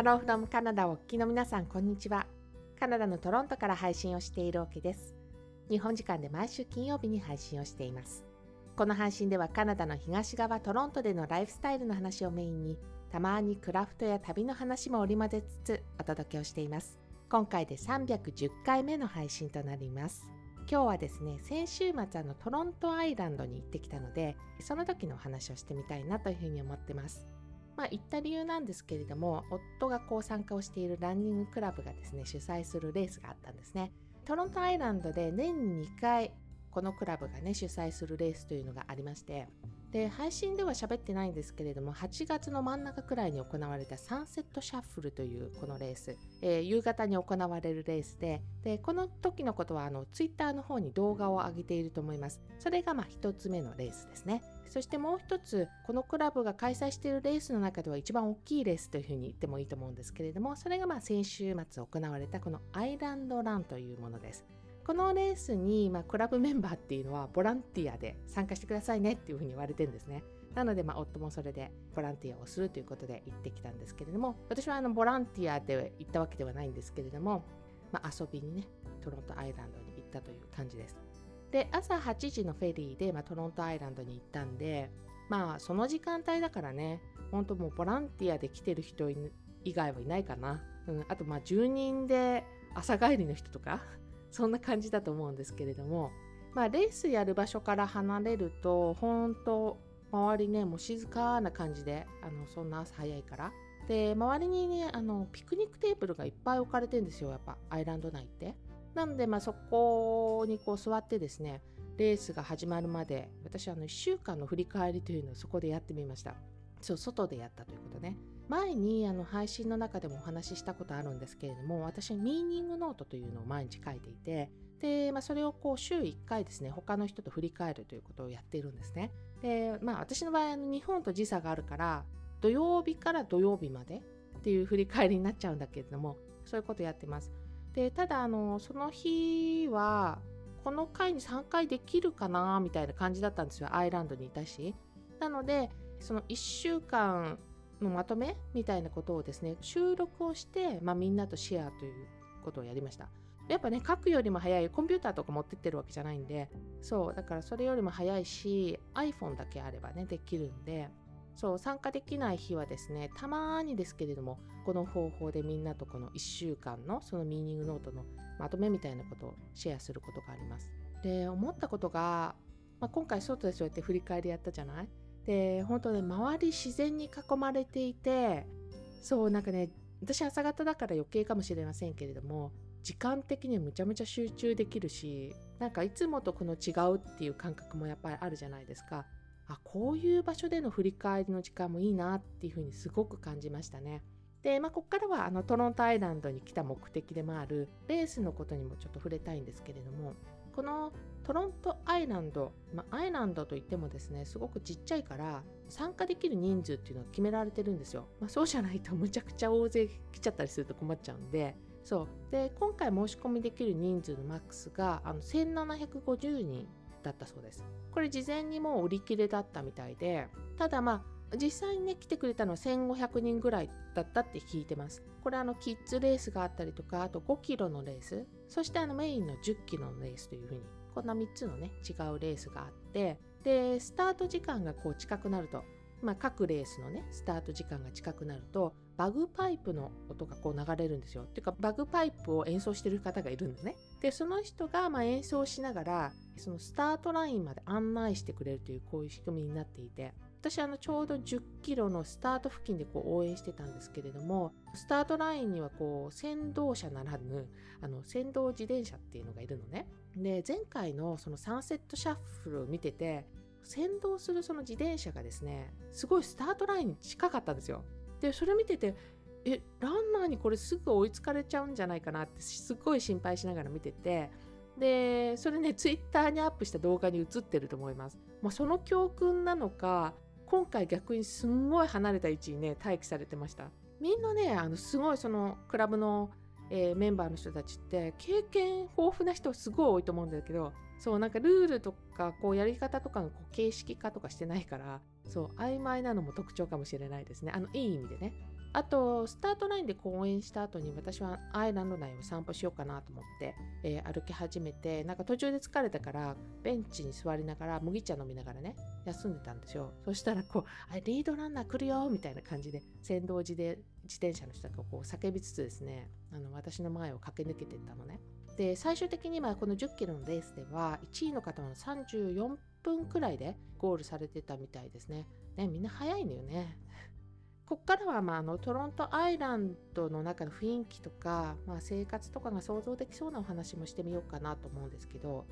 ハローフロムカナダをお聞きの皆さん、こんにちは。カナダのトロントから配信をしているオケです。日本時間で毎週金曜日に配信をしています。この配信ではカナダの東側トロントでのライフスタイルの話をメインに、たまにクラフトや旅の話も織り交ぜつつお届けをしています。今回で310回目の配信となります。今日はですね、先週末あのトロントアイランドに行ってきたので、その時のお話をしてみたいなというふうに思ってます。まあ、行った理由なんですけれども、夫がこう参加をしているランニングクラブがですね、主催するレースがあったんですね。トロントアイランドで年に2回、このクラブがね、主催するレースというのがありまして、で、配信では喋ってないんですけれども、8月の真ん中くらいに行われたサンセットシャッフルというこのレース、えー、夕方に行われるレースで、で、この時のことは、あの、ツイッターの方に動画を上げていると思います。それが、まあ、一つ目のレースですね。そしてもう一つ、このクラブが開催しているレースの中では一番大きいレースというふうに言ってもいいと思うんですけれども、それがまあ先週末行われたこのアイランドランというものです。このレースに、まあ、クラブメンバーっていうのはボランティアで参加してくださいねっていうふうに言われてるんですね。なので、まあ、夫もそれでボランティアをするということで行ってきたんですけれども、私はあのボランティアで行ったわけではないんですけれども、まあ、遊びにね、トロントアイランドに行ったという感じです。で、朝8時のフェリーで、まあ、トロントアイランドに行ったんで、まあ、その時間帯だからね、本当もうボランティアで来てる人以外はいないかな。うん、あと、まあ、住人で朝帰りの人とか、そんな感じだと思うんですけれども、まあ、レースやる場所から離れると、本当周りねもう静かな感じであのそんな朝早いから。で周りにねあのピクニックテーブルがいっぱい置かれてるんですよやっぱアイランド内って。なのでまあそこにこう座ってですねレースが始まるまで私あの1週間の振り返りというのをそこでやってみました。そう外でやったということね。前にあの配信の中でもお話ししたことあるんですけれども私ミーニングノートというのを毎日書いていてで、まあ、それをこう週1回ですね他の人と振り返るということをやっているんですねで、まあ私の場合、日本と時差があるから、土曜日から土曜日までっていう振り返りになっちゃうんだけれども、そういうことやってます。で、ただ、あの、その日は、この回に3回できるかなみたいな感じだったんですよ。アイランドにいたし。なので、その1週間のまとめみたいなことをですね、収録をして、まあ、みんなとシェアということをやりました。やっぱね、書くよりも早い、コンピューターとか持ってってるわけじゃないんで、そう、だからそれよりも早いし、iPhone だけあればね、できるんで、そう、参加できない日はですね、たまにですけれども、この方法でみんなとこの1週間のそのミーニングノートのまとめみたいなことをシェアすることがあります。で、思ったことが、まあ、今回外でそうやって振り返りやったじゃない？で、本当ね、周り自然に囲まれていて、そう、なんかね、私朝方だから余計かもしれませんけれども、時間的にむちゃむちゃ集中できるしなんかいつもとこの違うっていう感覚もやっぱりあるじゃないですか。あこういう場所での振り返りの時間もいいなっていうふうにすごく感じましたね。で、まあ、ここからはあのトロントアイランドに来た目的でもあるレースのことにもちょっと触れたいんですけれどもこのトロントアイランド、まあ、アイランドといってもですねすごくちっちゃいから参加できる人数っていうのが決められてるんですよ、まあ、そうじゃないとむちゃくちゃ大勢来ちゃったりすると困っちゃうんで。そう。で今回申し込みできる人数のマックスがあの1750人だったそうです。これ事前にもう売り切れだったみたいで。ただまあ実際にね来てくれたのは1500人ぐらいだったって聞いてますこれあのキッズレースがあったりとかあと5キロのレースそしてあのメインの10キロのレースというふうにこんな3つのね違うレースがあってでスタート時間がこう近くなるとまあ、各レースのねスタート時間が近くなるとバグパイプの音がこう流れるんですよ。っていうかバグパイプを演奏してる方がいるんだね。でその人がま演奏しながらそのスタートラインまで案内してくれるというこういう仕組みになっていて私あのちょうど10キロのスタート付近でこう応援してたんですけれどもスタートラインにはこう先導車ならぬあの先導自転車っていうのがいるのね。で前回のそのサンセットシャッフルを見てて先導するその自転車がですねすごいスタートラインに近かったんですよ。でそれ見ててえランナーにこれすぐ追いつかれちゃうんじゃないかなってすごい心配しながら見ててでそれねツイッターにアップした動画に映ってると思います、まあ、その教訓なのか今回逆にすんごい離れた位置にね待機されてました。みんなねあのすごいそのクラブの、えー、メンバーの人たちって経験豊富な人すごい多いと思うんだけどそうなんかルールとかこうやり方とかのこう形式化とかしてないからそう曖昧なのも特徴かもしれないですね。あのいい意味でね。あと、スタートラインで講演した後に私はアイランド内を散歩しようかなと思って、えー、歩き始めて、なんか途中で疲れたから、ベンチに座りながら、麦茶飲みながらね、休んでたんですよ。そしたら、こう、あリードランナー来るよみたいな感じで、先導時で自転車の人がこう叫びつつですね、あの私の前を駆け抜けていったのね。で、最終的にはこの10キロのレースでは、1位の方は34分くらいでゴールされてたみたいですね。ね、みんな早いのよね。ここからは、まあ、あのトロントアイランドの中の雰囲気とか、まあ、生活とかが想像できそうなお話もしてみようかなと思うんですけど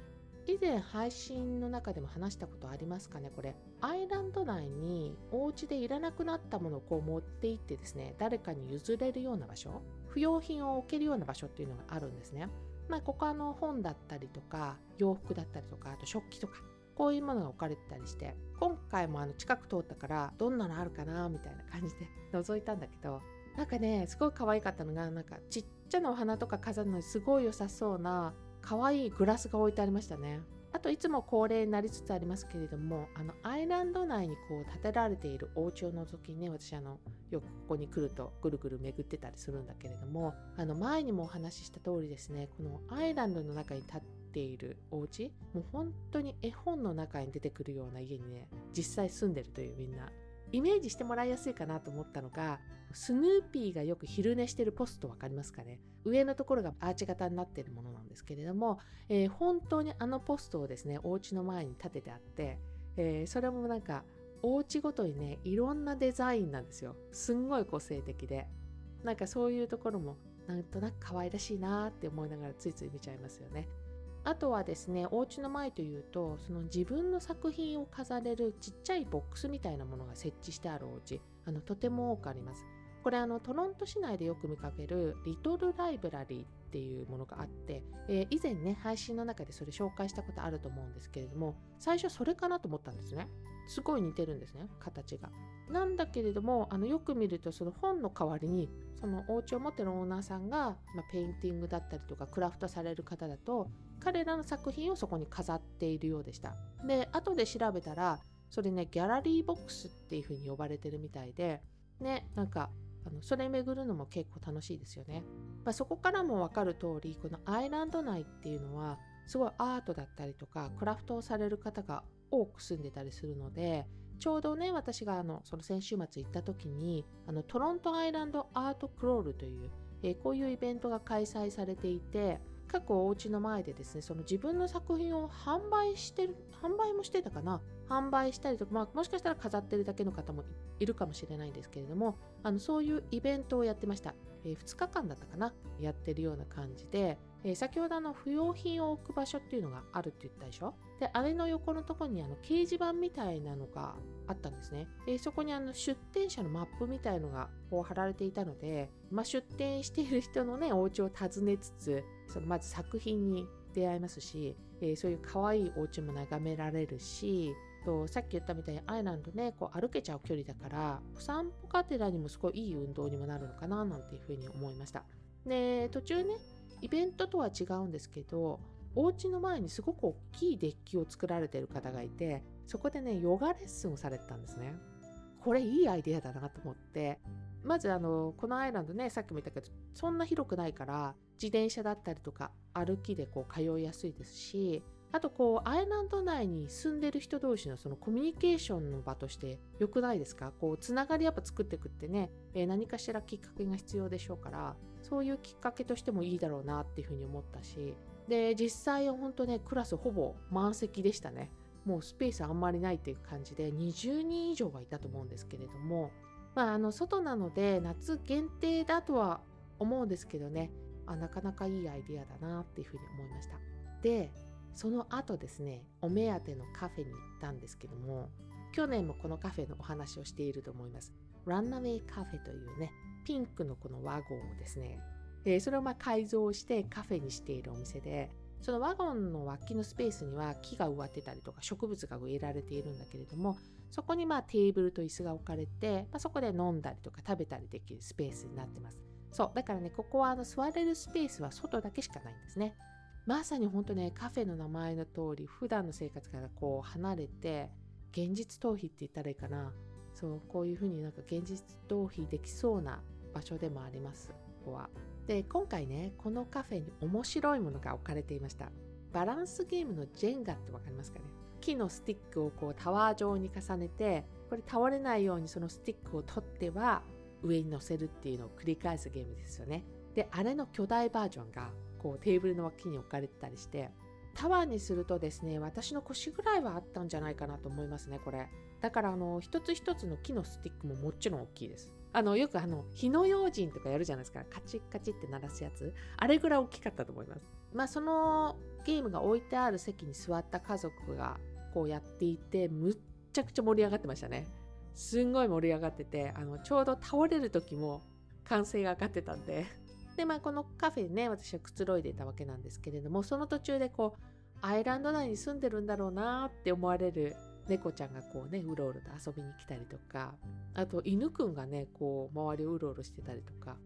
以前配信の中でも話したことありますかねこれ。アイランド内にお家でいらなくなったものをこう持って行ってですね誰かに譲れるような場所不要品を置けるような場所っていうのがあるんですね。まあここあの本だったりとか洋服だったりとかあと食器とかこういうものが置かれてたりして今回もあの近く通ったからどんなのあるかなみたいな感じで 覗いたんだけどなんかねすごい可愛かったのがなんかちっちゃなお花とか飾るのにすごい良さそうな可愛いグラスが置いてありましたね。あといつも恒例になりつつありますけれどもあのアイランド内にこう建てられているお家を覗きにね私あのよくここに来るとぐるぐる巡ってたりするんだけれどもあの前にもお話しした通りですねこのアイランドの中に建てているお家もう本当に絵本の中に出てくるような家にね実際住んでるというみんな。イメージしてもらいやすいかなと思ったのがスヌーピーがよく昼寝してるポスト分かりますかね。上のところがアーチ型になっているものなんですけれども、えー、本当にあのポストをですねお家の前に立ててあって、えー、それもなんかお家ごとにねいろんなデザインなんですよ。すんごい個性的で。なんかそういうところもなんとなく可愛らしいなって思いながらついつい見ちゃいますよね。あとはですねお家の前というとその自分の作品を飾れるちっちゃいボックスみたいなものが設置してあるお家。あのとても多くあります。これあのトロント市内でよく見かける Little Library っていうものがあって、えー、以前ね配信の中でそれ紹介したことあると思うんですけれども最初それかなと思ったんですね。すごい似てるんですね形が。なんだけれどもあのよく見るとその本の代わりにそのお家を持ってるオーナーさんが、まあ、 painting だったりとかクラフトされる方だと彼らの作品をそこに飾っているようでした。で後で調べたらそれねギャラリーボックスっていう風に呼ばれてるみたいでねなんかあのそれ巡るのも結構楽しいですよね、まあ、そこからも分かる通りこのアイランド内っていうのはすごいアートだったりとかクラフトをされる方が多く住んでたりするのでちょうどね私があのその先週末行った時にあのトロントアイランドアートクロールという、えー、こういうイベントが開催されていて各お家の前でですねその自分の作品を販売してる販売もしてたかな？販売したりとか、まあ、もしかしたら飾ってるだけの方もいるかもしれないんですけれどもあのそういうイベントをやってました、えー、2日間だったかな？やってるような感じで、えー、先ほどあの不用品を置く場所っていうのがあるって言ったでしょ？であれの横のとこにあの掲示板みたいなのがあったんですね、えー、そこにあの出店者のマップみたいのがこう貼られていたので、まあ、出店している人のねお家を訪ねつつそのまず作品に出会えますし、えー、そういう可愛いお家も眺められるしとさっき言ったみたいにアイランドねこう歩けちゃう距離だからお散歩がてらにもすごいいい運動にもなるのかななんていうふうに思いました。で途中ねイベントとは違うんですけどお家の前にすごく大きいデッキを作られてる方がいてそこでねヨガレッスンをされてたんですね。これいいアイデアだなと思って。まずあのこのアイランドねさっきも言ったけどそんな広くないから自転車だったりとか歩きでこう通いやすいですしあとこうアイランド内に住んでる人同士のそのコミュニケーションの場として良くないですか？こうつながりやっぱ作ってくってね、えー、何かしらきっかけが必要でしょうからそういうきっかけとしてもいいだろうなっていうふうに思ったしで実際は本当ねクラスほぼ満席でしたね。もうスペースあんまりないっていう感じで20人以上はいたと思うんですけれどもまああの外なので夏限定だとは思うんですけどねあなかなかいいアイデアだなっていうふうに思いました。でその後ですねお目当てのカフェに行ったんですけども去年もこのカフェのお話をしていると思います。ランナウェイカフェというねピンクのこのワゴンをですね、えー、それをま改造してカフェにしているお店でそのワゴンの脇のスペースには木が植わってたりとか植物が植えられているんだけれどもそこにまあテーブルと椅子が置かれて、まあ、そこで飲んだりとか食べたりできるスペースになってます。そうだからねここはあの座れるスペースは外だけしかないんですね。まさに本当ねカフェの名前の通り普段の生活からこう離れて現実逃避って言ったらいいかな。そうこういうふうになんか現実逃避できそうな場所でもあります。ここは。で今回ねこのカフェに面白いものが置かれていました。バランスゲームのジェンガって分かりますかね？木のスティックをこうタワー状に重ねてこれ倒れないようにそのスティックを取っては上に乗せるっていうのを繰り返すゲームですよね。であれの巨大バージョンがこうテーブルの脇に置かれてたりしてタワーにするとですね私の腰ぐらいはあったんじゃないかなと思いますねこれ。だからあの一つ一つの木のスティックももちろん大きいです。あのよくあの火の用心とかやるじゃないですか。カチッカチッって鳴らすやつ。あれぐらい大きかったと思います。まあそのゲームが置いてある席に座った家族がこうやっていてむっちゃくちゃ盛り上がってましたね。すんごい盛り上がっててあのちょうど倒れる時も歓声が上がってたんで。でまあこのカフェでね私はくつろいでいたわけなんですけれどもその途中でこうアイランド内に住んでるんだろうなって思われる猫ちゃんがこうねうろうろと遊びに来たりとかあと犬くんがねこう周りをうろうろしてたりとか。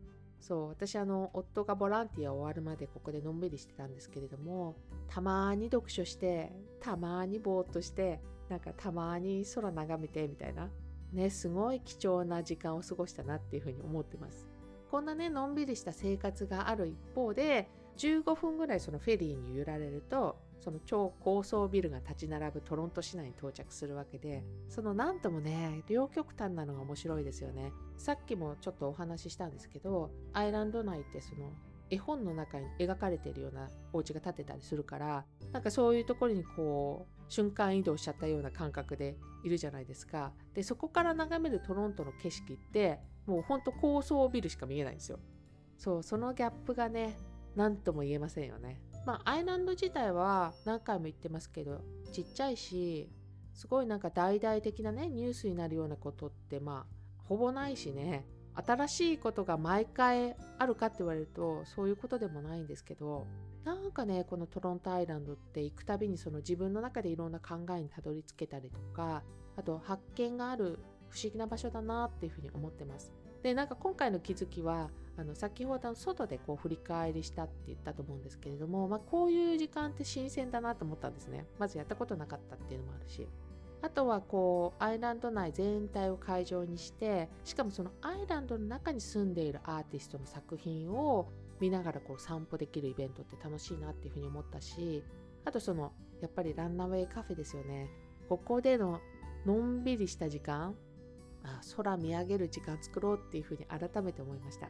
そう私あの夫がボランティア終わるまでここでのんびりしてたんですけれどもたまに読書してたまにぼーっとしてなんかたまに空眺めてみたいな。ねすごい貴重な時間を過ごしたなっていうふうに思ってます。こんなねのんびりした生活がある一方で15分ぐらいそのフェリーに揺られるとその超高層ビルが立ち並ぶトロント市内に到着するわけでその何ともね両極端なのが面白いですよね。さっきもちょっとお話ししたんですけどアイランド内ってその絵本の中に描かれているようなお家が建てたりするからなんかそういうところにこう瞬間移動しちゃったような感覚でいるじゃないですか。でそこから眺めるトロントの景色ってもうほんと高層ビルしか見えないんですよ。そうそのギャップがね何とも言えませんよね。まあ、アイランド自体は何回も言ってますけどちっちゃいしすごいなんか大々的なねニュースになるようなことってまあほぼないしね新しいことが毎回あるかって言われるとそういうことでもないんですけどなんかねこのトロントアイランドって行くたびにその自分の中でいろんな考えにたどり着けたりとかあと発見がある不思議な場所だなっていうふうに思ってます。でなんか今回の気づきはあの先ほど外でこう振り返りしたって言ったと思うんですけれども、まあ、こういう時間って新鮮だなと思ったんですね。まずやったことなかったっていうのもあるし。あとはこうアイランド内全体を会場にしてしかもそのアイランドの中に住んでいるアーティストの作品を見ながらこう散歩できるイベントって楽しいなっていうふうに思ったしあとそのやっぱりランナウェイカフェですよね。ここでののんびりした時間あ空見上げる時間作ろうっていうふうに改めて思いました。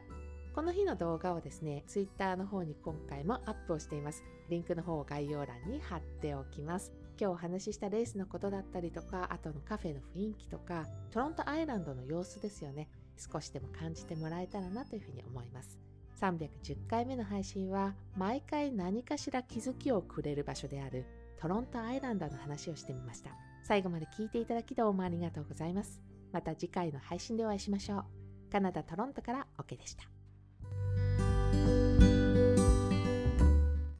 この日の動画をですね、Twitter の方に今回もアップをしています。リンクの方を概要欄に貼っておきます。今日お話ししたレースのことだったりとか、あとのカフェの雰囲気とか、トロントアイランドの様子ですよね。少しでも感じてもらえたらなというふうに思います。310回目の配信は毎回何かしら気づきをくれる場所であるトロントアイランドの話をしてみました。最後まで聞いていただきどうもありがとうございます。また次回の配信でお会いしましょう。カナダ・トロントからオケでした。